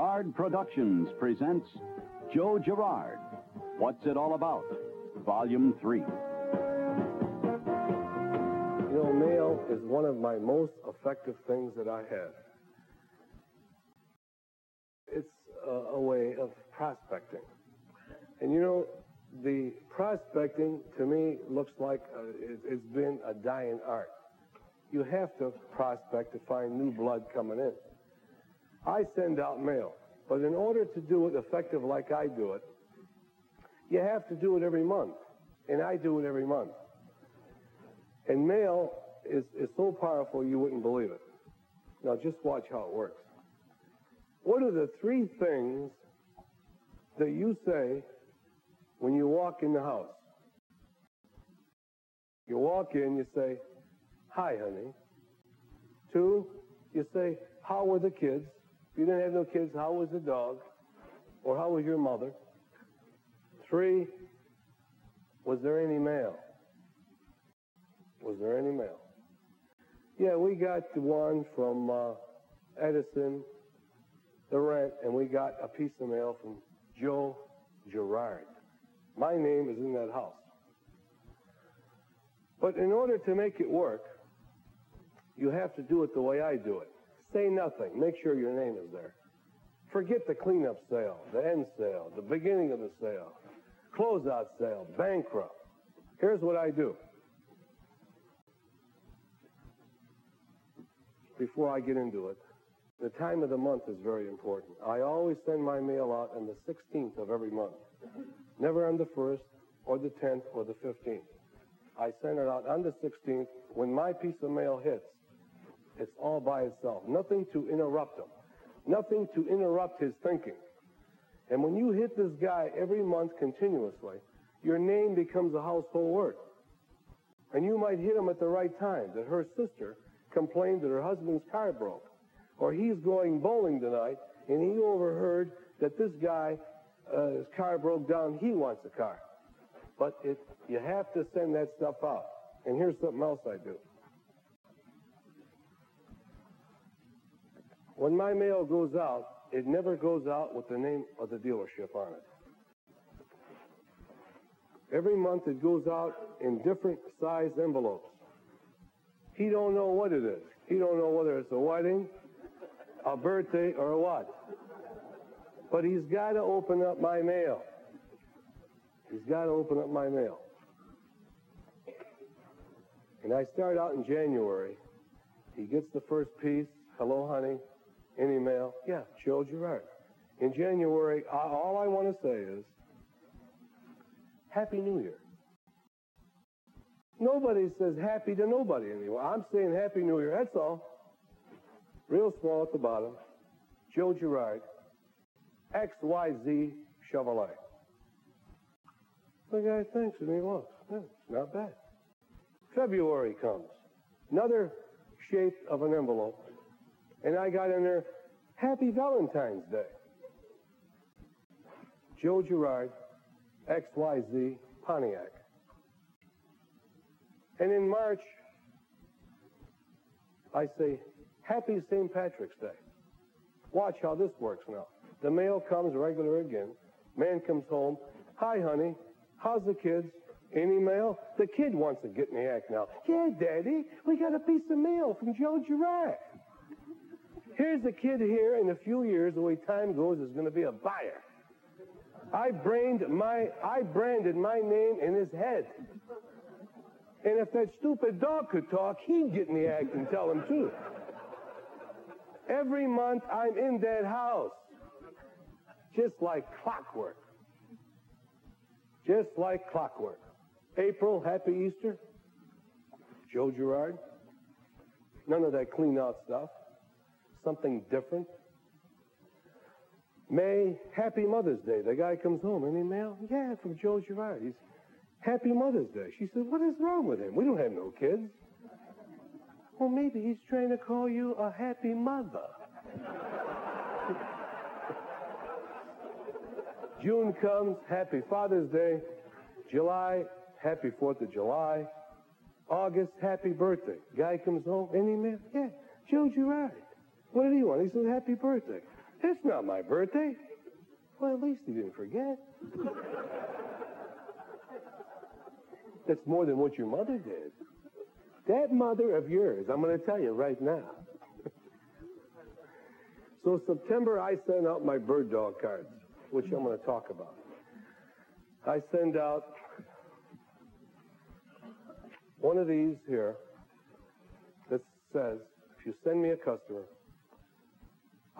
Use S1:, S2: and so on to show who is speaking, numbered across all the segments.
S1: Girard Productions presents Joe Girard. What's It All About? Volume 3.
S2: You know, mail is one of my most effective things that I have. It's a, a way of prospecting. And you know, the prospecting to me looks like uh, it, it's been a dying art. You have to prospect to find new blood coming in. I send out mail, but in order to do it effective like I do it, you have to do it every month, and I do it every month. And mail is, is so powerful you wouldn't believe it. Now just watch how it works. What are the three things that you say when you walk in the house? You walk in, you say, Hi, honey. Two, you say, How were the kids? If you didn't have no kids, how was the dog? Or how was your mother? Three, was there any mail? Was there any mail? Yeah, we got the one from uh, Edison, the rent, and we got a piece of mail from Joe Girard. My name is in that house. But in order to make it work, you have to do it the way I do it. Say nothing. Make sure your name is there. Forget the cleanup sale, the end sale, the beginning of the sale, closeout sale, bankrupt. Here's what I do. Before I get into it, the time of the month is very important. I always send my mail out on the 16th of every month, never on the 1st or the 10th or the 15th. I send it out on the 16th. When my piece of mail hits, it's all by itself. Nothing to interrupt him. Nothing to interrupt his thinking. And when you hit this guy every month continuously, your name becomes a household word. And you might hit him at the right time that her sister complained that her husband's car broke. Or he's going bowling tonight and he overheard that this guy, uh, his car broke down, he wants a car. But it, you have to send that stuff out. And here's something else I do. When my mail goes out, it never goes out with the name of the dealership on it. Every month it goes out in different sized envelopes. He don't know what it is. He don't know whether it's a wedding, a birthday, or what. But he's got to open up my mail. He's got to open up my mail. And I start out in January. He gets the first piece. Hello, honey. Any mail? Yeah, Joe Girard. In January, all I want to say is, Happy New Year. Nobody says happy to nobody anymore. I'm saying Happy New Year, that's all. Real small at the bottom. Joe Girard, XYZ Chevrolet. The guy thinks and he walks. Yeah, not bad. February comes. Another shape of an envelope. And I got in there, Happy Valentine's Day. Joe Girard, XYZ Pontiac. And in March, I say, Happy St. Patrick's Day. Watch how this works now. The mail comes regular again. Man comes home. Hi, honey. How's the kids? Any mail? The kid wants to get in the act now. Yeah, Daddy, we got a piece of mail from Joe Girard. Here's the kid here in a few years, the way time goes, is going to be a buyer. I branded my, I branded my name in his head. And if that stupid dog could talk, he'd get in the act and tell him too. Every month I'm in that house. Just like clockwork. Just like clockwork. April, happy Easter. Joe Girard. None of that clean out stuff. Something different. May, happy Mother's Day. The guy comes home. Any mail? Yeah, from Joe Girard. He's happy Mother's Day. She said, what is wrong with him? We don't have no kids. Well, maybe he's trying to call you a happy mother. June comes, happy Father's Day. July, happy 4th of July. August, happy birthday. Guy comes home, any mail? Yeah, Joe Girard. What did he want? He said, happy birthday. It's not my birthday. Well, at least he didn't forget. That's more than what your mother did. That mother of yours, I'm going to tell you right now. so September, I send out my bird dog cards, which I'm going to talk about. I send out one of these here that says, if you send me a customer,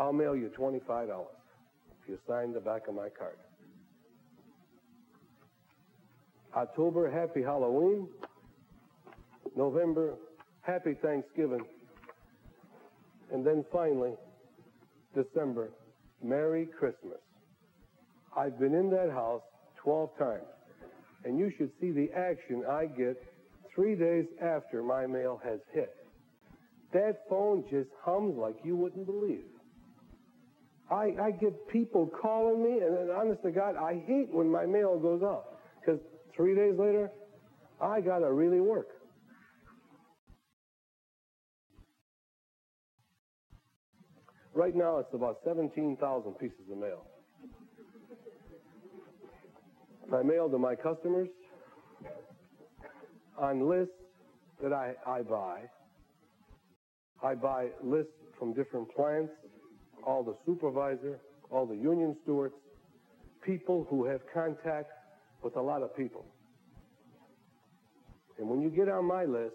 S2: I'll mail you $25 if you sign the back of my card. October, happy Halloween. November, happy Thanksgiving. And then finally, December, Merry Christmas. I've been in that house 12 times, and you should see the action I get three days after my mail has hit. That phone just hums like you wouldn't believe. I, I get people calling me, and, and honest to God, I hate when my mail goes off because three days later, I got to really work. Right now, it's about 17,000 pieces of mail. I mail to my customers on lists that I, I buy. I buy lists from different plants, all the supervisor, all the union stewards, people who have contact with a lot of people. And when you get on my list,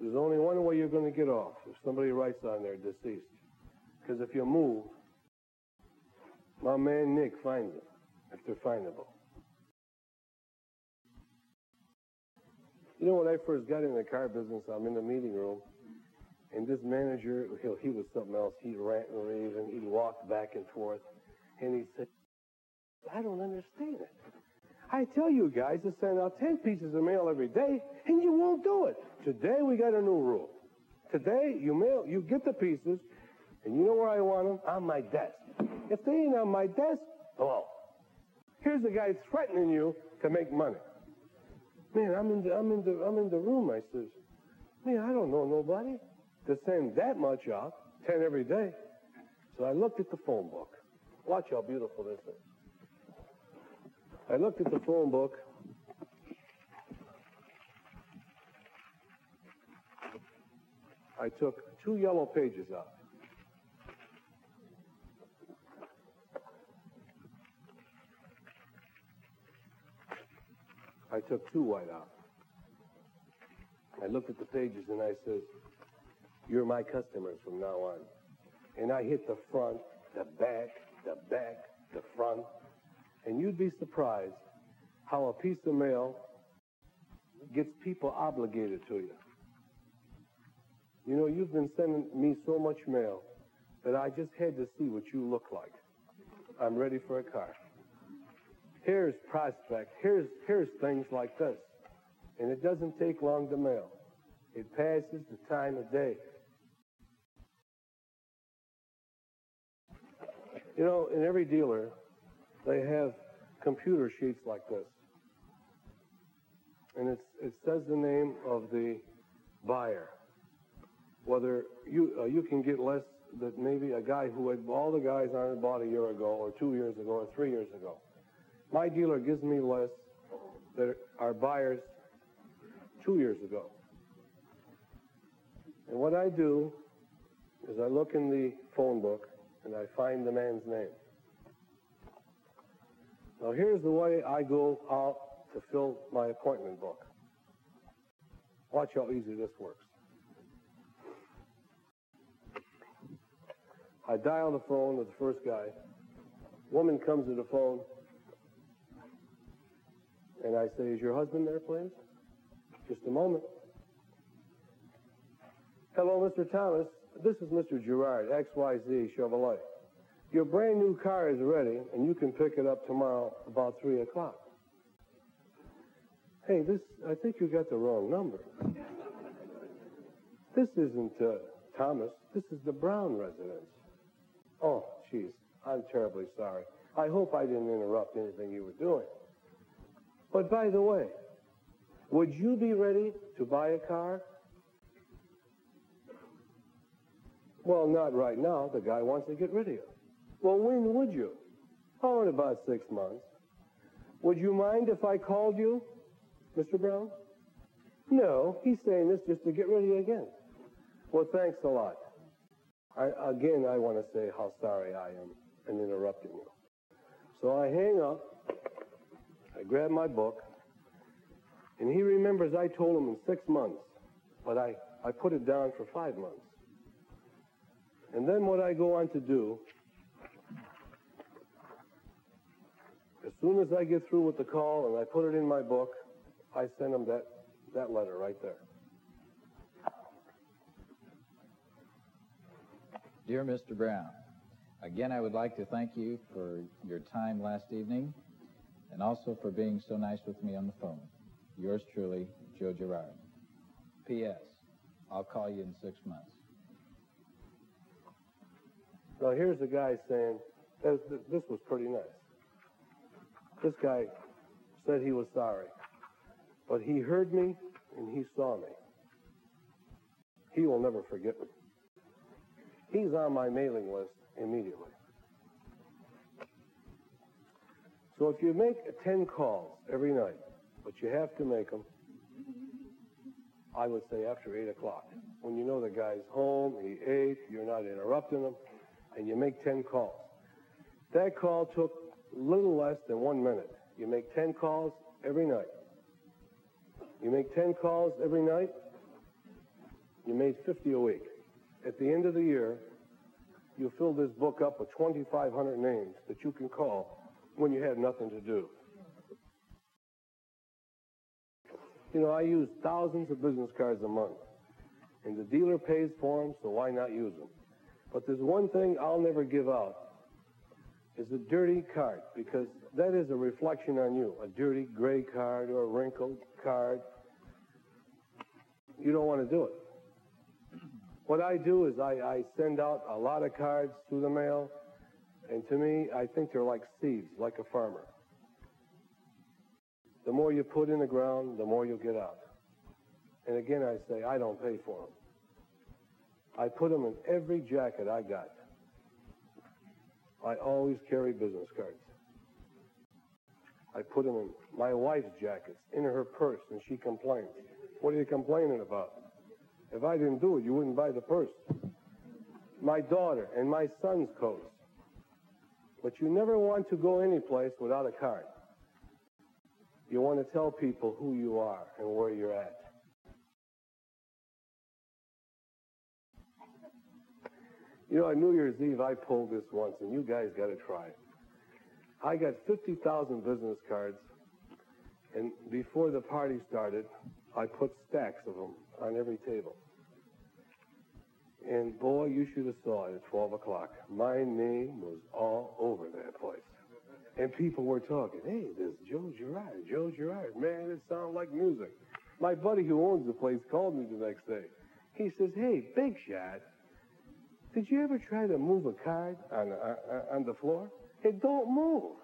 S2: there's only one way you're going to get off if somebody writes on there deceased. Because if you move, my man Nick finds them if they're findable. You know, when I first got in the car business, I'm in the meeting room, and this manager, he was something else. He'd rant and rave, and he'd walk back and forth, and he said, I don't understand it. I tell you guys to send out 10 pieces of mail every day, and you won't do it. Today, we got a new rule. Today, you mail, you get the pieces, and you know where I want them? On my desk. If they ain't on my desk, blow. Here's a guy threatening you to make money. Man, I'm in the I'm in the I'm in the room. I says, man, I don't know nobody to send that much out, ten every day. So I looked at the phone book. Watch how beautiful this is. I looked at the phone book. I took two yellow pages out. I took two white out. I looked at the pages and I says, you're my customers from now on. And I hit the front, the back, the back, the front. And you'd be surprised how a piece of mail gets people obligated to you. You know, you've been sending me so much mail that I just had to see what you look like. I'm ready for a car. Here's prospect. Here's, here's things like this. And it doesn't take long to mail. It passes the time of day. You know, in every dealer, they have computer sheets like this. And it's, it says the name of the buyer. Whether you, uh, you can get less that maybe a guy who had all the guys on it bought a year ago or two years ago or three years ago. My dealer gives me less that are buyers two years ago. And what I do is I look in the phone book and I find the man's name. Now here's the way I go out to fill my appointment book. Watch how easy this works. I dial the phone with the first guy. Woman comes to the phone. And I say, Is your husband there, please? Just a moment. Hello, Mr. Thomas. This is Mr. Girard, XYZ Chevrolet. Your brand new car is ready, and you can pick it up tomorrow about 3 o'clock. Hey, this, I think you got the wrong number. This isn't uh, Thomas. This is the Brown residence. Oh, jeez. I'm terribly sorry. I hope I didn't interrupt anything you were doing. But by the way, would you be ready to buy a car? Well, not right now. The guy wants to get rid of you. Well, when would you? Oh, in about six months. Would you mind if I called you, Mr. Brown? No, he's saying this just to get rid of you again. Well, thanks a lot. I, again, I want to say how sorry I am in interrupting you. So I hang up, I grab my book, and he remembers I told him in six months, but I, I put it down for five months. And then what I go on to do, as soon as I get through with the call and I put it in my book, I send him that, that letter right there.
S3: Dear Mr. Brown, again, I would like to thank you for your time last evening and also for being so nice with me on the phone. Yours truly, Joe Girard. P.S. I'll call you in six months.
S2: Now, here's a guy saying, this, this was pretty nice. This guy said he was sorry, but he heard me and he saw me. He will never forget me. He's on my mailing list immediately. So if you make 10 calls every night, but you have to make them, I would say after 8 o'clock. When you know the guy's home, he ate, you're not interrupting him, and you make 10 calls. That call took little less than one minute. You make 10 calls every night. You make 10 calls every night, you made 50 a week. At the end of the year, you fill this book up with 2,500 names that you can call when you have nothing to do. You know, I use thousands of business cards a month, and the dealer pays for them, so why not use them? But there's one thing I'll never give out is a dirty card because that is a reflection on you. A dirty gray card or a wrinkled card. You don't want to do it. What I do is I, I send out a lot of cards through the mail, and to me, I think they're like seeds, like a farmer. The more you put in the ground, the more you'll get out. And again, I say, I don't pay for them. I put them in every jacket I got. I always carry business cards. I put them in my wife's jackets, in her purse, and she complains. What are you complaining about? If I didn't do it, you wouldn't buy the purse. My daughter and my son's coats. But you never want to go any place without a card. You want to tell people who you are and where you're at. You know, on New Year's Eve, I pulled this once, and you guys got to try it. I got 50,000 business cards, and before the party started, I put stacks of them on every table. And boy, you should have saw it at 12 o'clock. My name was all over that place. And people were talking, hey, this Joe Girard, Joe Girard. Man, it sounds like music. My buddy who owns the place called me the next day. He says, hey, Big Shot, did you ever try to move a card on, uh, on the floor? It don't move.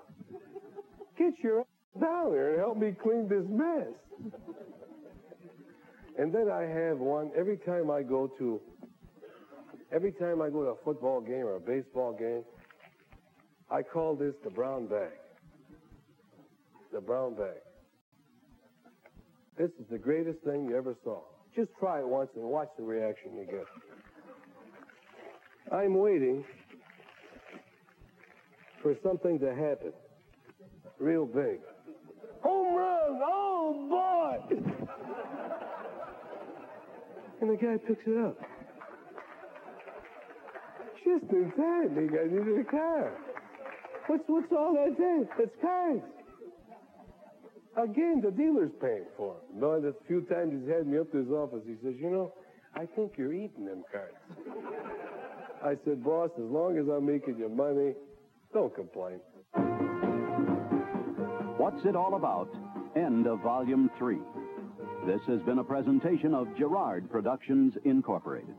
S2: Get your down there and help me clean this mess. and then I have one every time I go to every time I go to a football game or a baseball game, I call this the brown bag. The brown bag. This is the greatest thing you ever saw. Just try it once and watch the reaction you get. I'm waiting for something to happen real big. Home run! Oh boy! and the guy picks it up. Just in time, the guy into the car. What's what's all that thing? It's cars. Again, the dealer's paying for them. No, the few times he's had me up to his office, he says, you know, I think you're eating them cards. I said, boss, as long as I'm making you money, don't complain.
S1: What's It All About? End of Volume 3. This has been a presentation of Girard Productions, Incorporated.